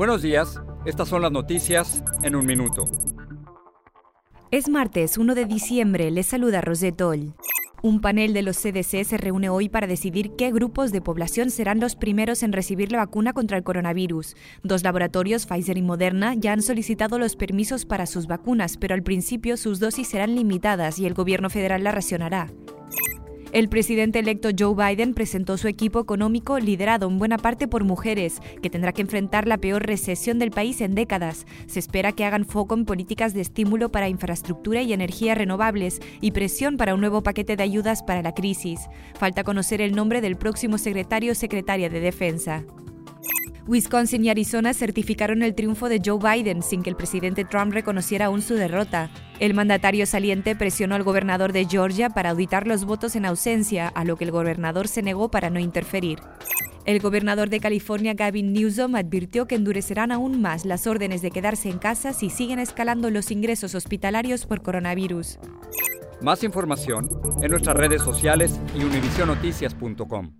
Buenos días, estas son las noticias en un minuto. Es martes 1 de diciembre, les saluda Rosetol. Un panel de los CDC se reúne hoy para decidir qué grupos de población serán los primeros en recibir la vacuna contra el coronavirus. Dos laboratorios, Pfizer y Moderna, ya han solicitado los permisos para sus vacunas, pero al principio sus dosis serán limitadas y el gobierno federal la racionará. El presidente electo Joe Biden presentó su equipo económico liderado en buena parte por mujeres, que tendrá que enfrentar la peor recesión del país en décadas. Se espera que hagan foco en políticas de estímulo para infraestructura y energías renovables y presión para un nuevo paquete de ayudas para la crisis. Falta conocer el nombre del próximo secretario o secretaria de Defensa. Wisconsin y Arizona certificaron el triunfo de Joe Biden sin que el presidente Trump reconociera aún su derrota. El mandatario saliente presionó al gobernador de Georgia para auditar los votos en ausencia, a lo que el gobernador se negó para no interferir. El gobernador de California, Gavin Newsom, advirtió que endurecerán aún más las órdenes de quedarse en casa si siguen escalando los ingresos hospitalarios por coronavirus. Más información en nuestras redes sociales y univisionoticias.com.